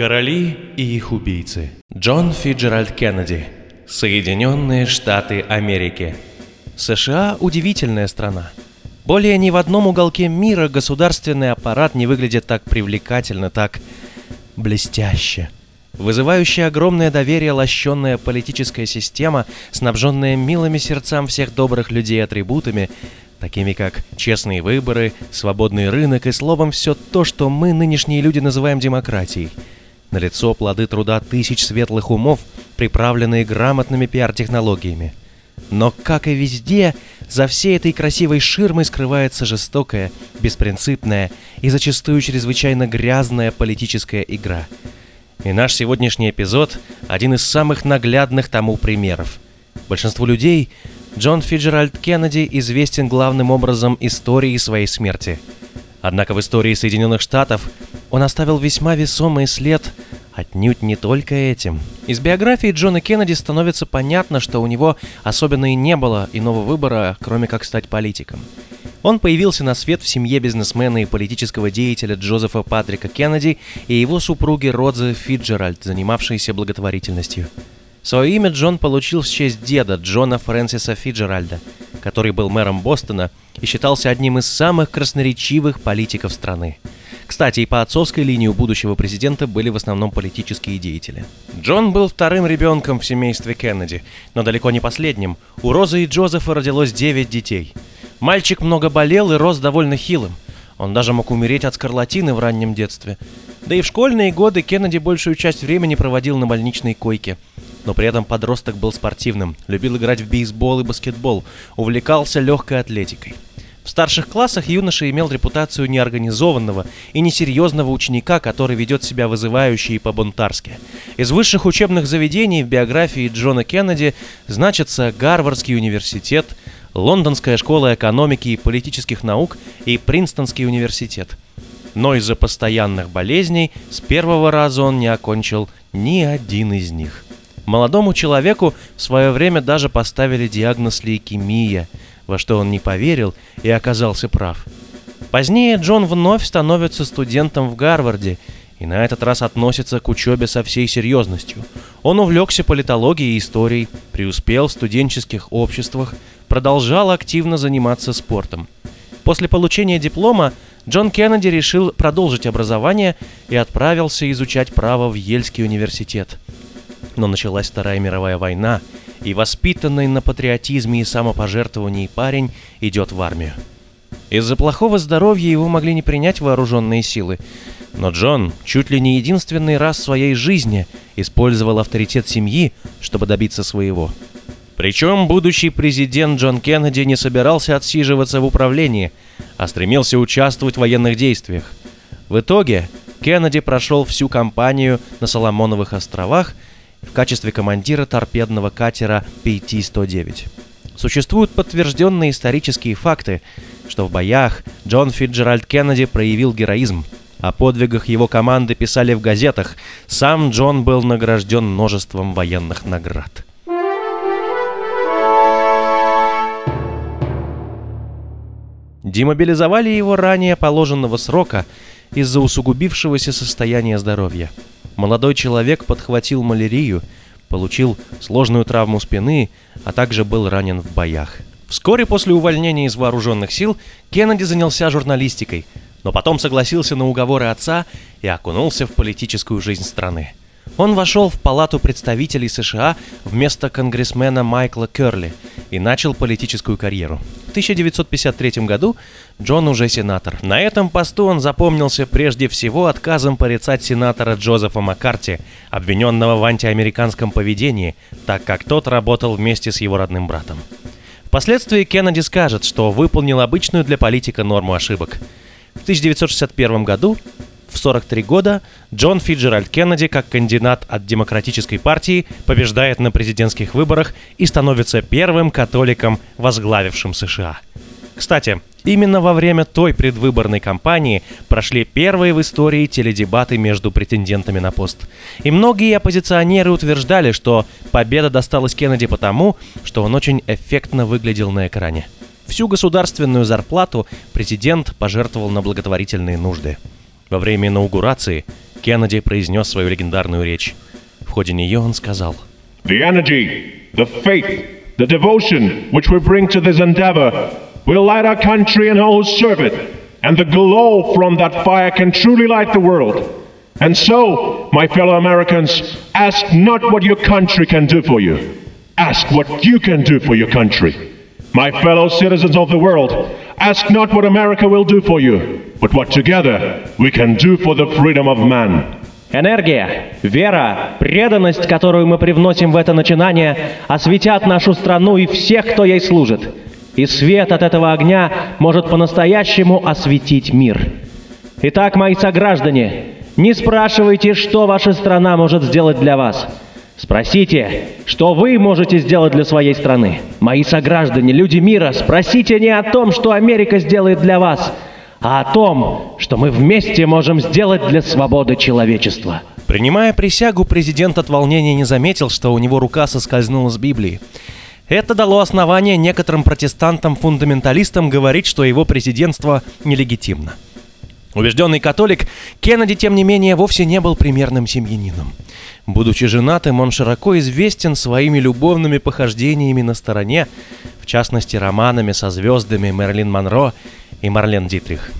Короли и их убийцы. Джон Фиджеральд Кеннеди. Соединенные Штаты Америки. США – удивительная страна. Более ни в одном уголке мира государственный аппарат не выглядит так привлекательно, так блестяще. Вызывающая огромное доверие лощенная политическая система, снабженная милыми сердцам всех добрых людей атрибутами, такими как честные выборы, свободный рынок и словом все то, что мы, нынешние люди, называем демократией. Налицо плоды труда тысяч светлых умов, приправленные грамотными пиар-технологиями. Но, как и везде, за всей этой красивой ширмой скрывается жестокая, беспринципная и зачастую чрезвычайно грязная политическая игра. И наш сегодняшний эпизод – один из самых наглядных тому примеров. Большинству людей Джон Фиджеральд Кеннеди известен главным образом историей своей смерти. Однако в истории Соединенных Штатов он оставил весьма весомый след отнюдь не только этим. Из биографии Джона Кеннеди становится понятно, что у него особенно и не было иного выбора, кроме как стать политиком. Он появился на свет в семье бизнесмена и политического деятеля Джозефа Патрика Кеннеди и его супруги Родзы Фиджеральд, занимавшейся благотворительностью. Свое имя Джон получил в честь деда Джона Фрэнсиса Фиджеральда, который был мэром Бостона и считался одним из самых красноречивых политиков страны. Кстати, и по отцовской линии у будущего президента были в основном политические деятели. Джон был вторым ребенком в семействе Кеннеди, но далеко не последним. У Розы и Джозефа родилось 9 детей. Мальчик много болел и рос довольно хилым. Он даже мог умереть от скарлатины в раннем детстве. Да и в школьные годы Кеннеди большую часть времени проводил на больничной койке – но при этом подросток был спортивным, любил играть в бейсбол и баскетбол, увлекался легкой атлетикой. В старших классах юноша имел репутацию неорганизованного и несерьезного ученика, который ведет себя вызывающе и по-бунтарски. Из высших учебных заведений в биографии Джона Кеннеди значатся Гарвардский университет, Лондонская школа экономики и политических наук и Принстонский университет. Но из-за постоянных болезней с первого раза он не окончил ни один из них. Молодому человеку в свое время даже поставили диагноз лейкемия, во что он не поверил и оказался прав. Позднее Джон вновь становится студентом в Гарварде и на этот раз относится к учебе со всей серьезностью. Он увлекся политологией и историей, преуспел в студенческих обществах, продолжал активно заниматься спортом. После получения диплома Джон Кеннеди решил продолжить образование и отправился изучать право в Ельский университет – но началась Вторая мировая война, и воспитанный на патриотизме и самопожертвовании парень идет в армию. Из-за плохого здоровья его могли не принять вооруженные силы, но Джон чуть ли не единственный раз в своей жизни использовал авторитет семьи, чтобы добиться своего. Причем будущий президент Джон Кеннеди не собирался отсиживаться в управлении, а стремился участвовать в военных действиях. В итоге Кеннеди прошел всю кампанию на Соломоновых островах – в качестве командира торпедного катера PT-109. Существуют подтвержденные исторические факты, что в боях Джон Фиджеральд Кеннеди проявил героизм. О подвигах его команды писали в газетах. Сам Джон был награжден множеством военных наград. Демобилизовали его ранее положенного срока из-за усугубившегося состояния здоровья – Молодой человек подхватил малярию, получил сложную травму спины, а также был ранен в боях. Вскоре после увольнения из вооруженных сил Кеннеди занялся журналистикой, но потом согласился на уговоры отца и окунулся в политическую жизнь страны. Он вошел в Палату представителей США вместо конгрессмена Майкла Керли и начал политическую карьеру. В 1953 году Джон уже сенатор. На этом посту он запомнился прежде всего отказом порицать сенатора Джозефа Маккарти, обвиненного в антиамериканском поведении, так как тот работал вместе с его родным братом. Впоследствии Кеннеди скажет, что выполнил обычную для политика норму ошибок. В 1961 году в 43 года Джон Фиджеральд Кеннеди, как кандидат от Демократической партии, побеждает на президентских выборах и становится первым католиком, возглавившим США. Кстати, именно во время той предвыборной кампании прошли первые в истории теледебаты между претендентами на пост. И многие оппозиционеры утверждали, что победа досталась Кеннеди потому, что он очень эффектно выглядел на экране. Всю государственную зарплату президент пожертвовал на благотворительные нужды. Во время инаугурации Кеннеди произнес свою легендарную речь. В ходе нее он сказал The energy, the faith, the devotion which we bring to this endeavor will light our country and all who serve it, and the glow from that fire can truly light the world. And so, my fellow Americans, ask not what your country can do for you. Ask what you can do for your country. My fellow citizens of the world, ask not what America will do for you, but what together we can do for the freedom of man. Энергия, вера, преданность, которую мы привносим в это начинание, осветят нашу страну и всех, кто ей служит. И свет от этого огня может по-настоящему осветить мир. Итак, мои сограждане, не спрашивайте, что ваша страна может сделать для вас. Спросите, что вы можете сделать для своей страны. Мои сограждане, люди мира, спросите не о том, что Америка сделает для вас, а о том, что мы вместе можем сделать для свободы человечества. Принимая присягу, президент от волнения не заметил, что у него рука соскользнула с Библии. Это дало основание некоторым протестантам-фундаменталистам говорить, что его президентство нелегитимно. Убежденный католик, Кеннеди, тем не менее, вовсе не был примерным семьянином. Будучи женатым, он широко известен своими любовными похождениями на стороне, в частности, романами со звездами Мерлин Монро и Марлен Дитрих.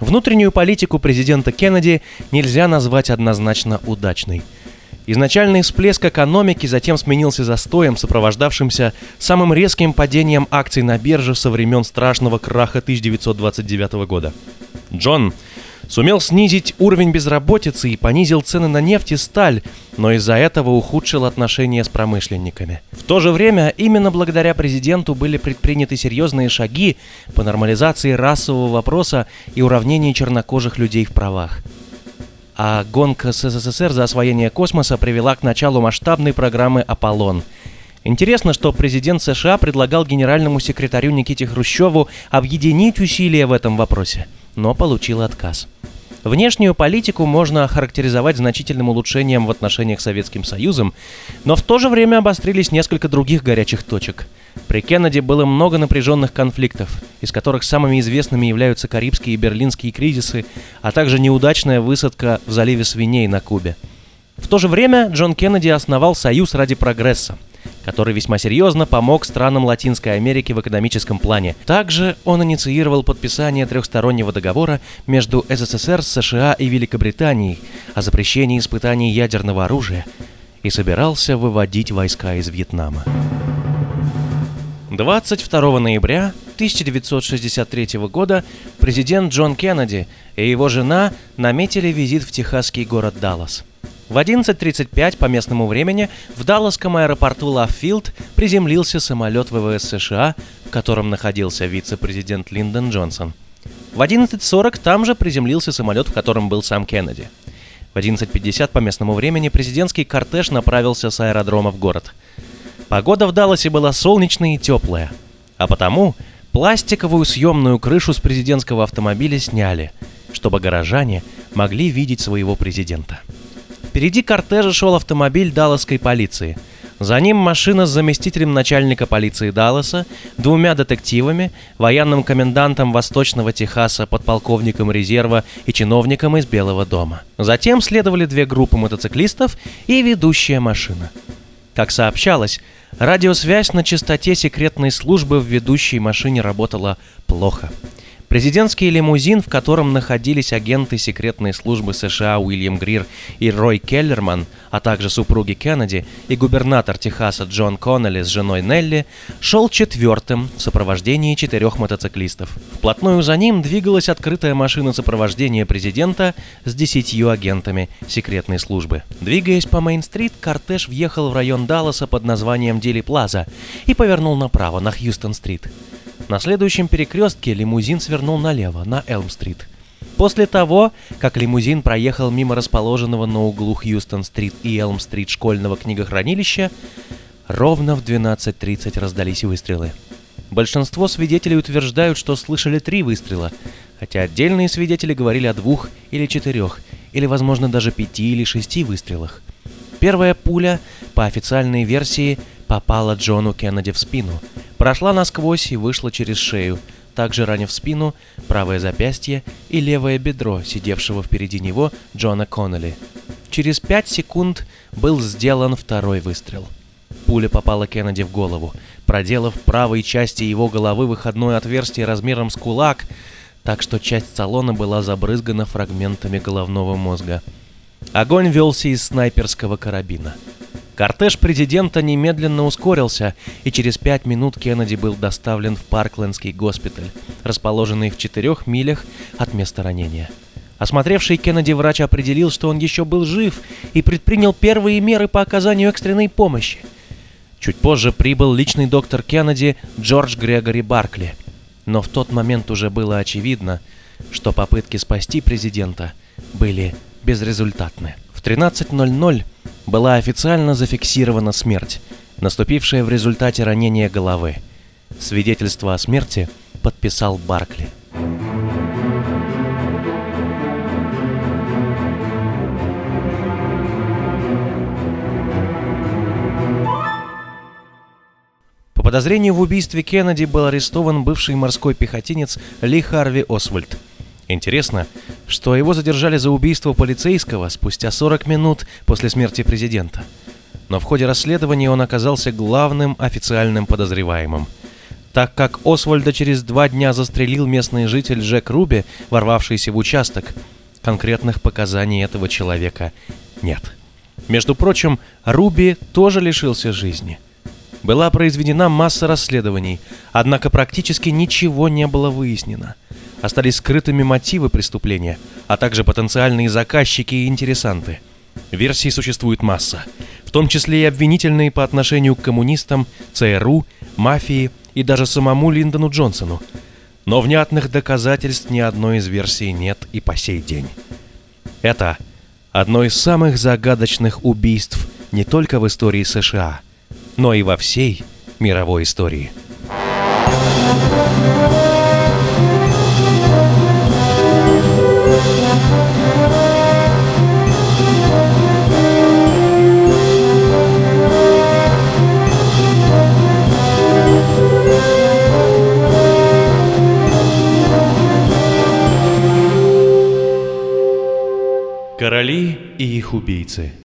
Внутреннюю политику президента Кеннеди нельзя назвать однозначно удачной. Изначальный всплеск экономики затем сменился застоем, сопровождавшимся самым резким падением акций на бирже со времен страшного краха 1929 года. Джон сумел снизить уровень безработицы и понизил цены на нефть и сталь, но из-за этого ухудшил отношения с промышленниками. В то же время именно благодаря президенту были предприняты серьезные шаги по нормализации расового вопроса и уравнению чернокожих людей в правах. А гонка с СССР за освоение космоса привела к началу масштабной программы «Аполлон», Интересно, что президент США предлагал генеральному секретарю Никите Хрущеву объединить усилия в этом вопросе, но получил отказ. Внешнюю политику можно охарактеризовать значительным улучшением в отношениях с Советским Союзом, но в то же время обострились несколько других горячих точек. При Кеннеди было много напряженных конфликтов, из которых самыми известными являются Карибские и Берлинские кризисы, а также неудачная высадка в заливе свиней на Кубе. В то же время Джон Кеннеди основал Союз ради прогресса – который весьма серьезно помог странам Латинской Америки в экономическом плане. Также он инициировал подписание трехстороннего договора между СССР, США и Великобританией о запрещении испытаний ядерного оружия и собирался выводить войска из Вьетнама. 22 ноября 1963 года президент Джон Кеннеди и его жена наметили визит в техасский город Даллас – в 11.35 по местному времени в Далласском аэропорту Лаффилд приземлился самолет ВВС США, в котором находился вице-президент Линдон Джонсон. В 11.40 там же приземлился самолет, в котором был сам Кеннеди. В 11.50 по местному времени президентский кортеж направился с аэродрома в город. Погода в Далласе была солнечная и теплая, а потому пластиковую съемную крышу с президентского автомобиля сняли, чтобы горожане могли видеть своего президента. Впереди кортежа шел автомобиль далласской полиции. За ним машина с заместителем начальника полиции Далласа, двумя детективами, военным комендантом Восточного Техаса, подполковником резерва и чиновником из Белого дома. Затем следовали две группы мотоциклистов и ведущая машина. Как сообщалось, радиосвязь на частоте секретной службы в ведущей машине работала плохо – Президентский лимузин, в котором находились агенты секретной службы США Уильям Грир и Рой Келлерман, а также супруги Кеннеди и губернатор Техаса Джон Коннелли с женой Нелли, шел четвертым в сопровождении четырех мотоциклистов. Вплотную за ним двигалась открытая машина сопровождения президента с десятью агентами секретной службы. Двигаясь по Мейн-стрит, кортеж въехал в район Далласа под названием Дели Плаза и повернул направо, на Хьюстон-стрит. На следующем перекрестке лимузин свернул налево, на Элм-стрит. После того, как лимузин проехал мимо расположенного на углу Хьюстон-стрит и Элм-стрит школьного книгохранилища, ровно в 12.30 раздались выстрелы. Большинство свидетелей утверждают, что слышали три выстрела, хотя отдельные свидетели говорили о двух или четырех, или, возможно, даже пяти или шести выстрелах. Первая пуля, по официальной версии, попала Джону Кеннеди в спину – прошла насквозь и вышла через шею, также ранив спину, правое запястье и левое бедро сидевшего впереди него Джона Коннелли. Через пять секунд был сделан второй выстрел. Пуля попала Кеннеди в голову, проделав в правой части его головы выходное отверстие размером с кулак, так что часть салона была забрызгана фрагментами головного мозга. Огонь велся из снайперского карабина. Кортеж президента немедленно ускорился, и через пять минут Кеннеди был доставлен в Парклендский госпиталь, расположенный в четырех милях от места ранения. Осмотревший Кеннеди врач определил, что он еще был жив и предпринял первые меры по оказанию экстренной помощи. Чуть позже прибыл личный доктор Кеннеди Джордж Грегори Баркли. Но в тот момент уже было очевидно, что попытки спасти президента были безрезультатны. В 13.00 была официально зафиксирована смерть, наступившая в результате ранения головы. Свидетельство о смерти подписал Баркли. По подозрению в убийстве Кеннеди был арестован бывший морской пехотинец Ли Харви Освальд. Интересно, что его задержали за убийство полицейского спустя 40 минут после смерти президента. Но в ходе расследования он оказался главным официальным подозреваемым. Так как Освальда через два дня застрелил местный житель Джек Руби, ворвавшийся в участок, конкретных показаний этого человека нет. Между прочим, Руби тоже лишился жизни. Была произведена масса расследований, однако практически ничего не было выяснено. Остались скрытыми мотивы преступления, а также потенциальные заказчики и интересанты. Версий существует масса, в том числе и обвинительные по отношению к коммунистам, ЦРУ, мафии и даже самому Линдону Джонсону. Но внятных доказательств ни одной из версий нет и по сей день. Это одно из самых загадочных убийств не только в истории США, но и во всей мировой истории. Короли и их убийцы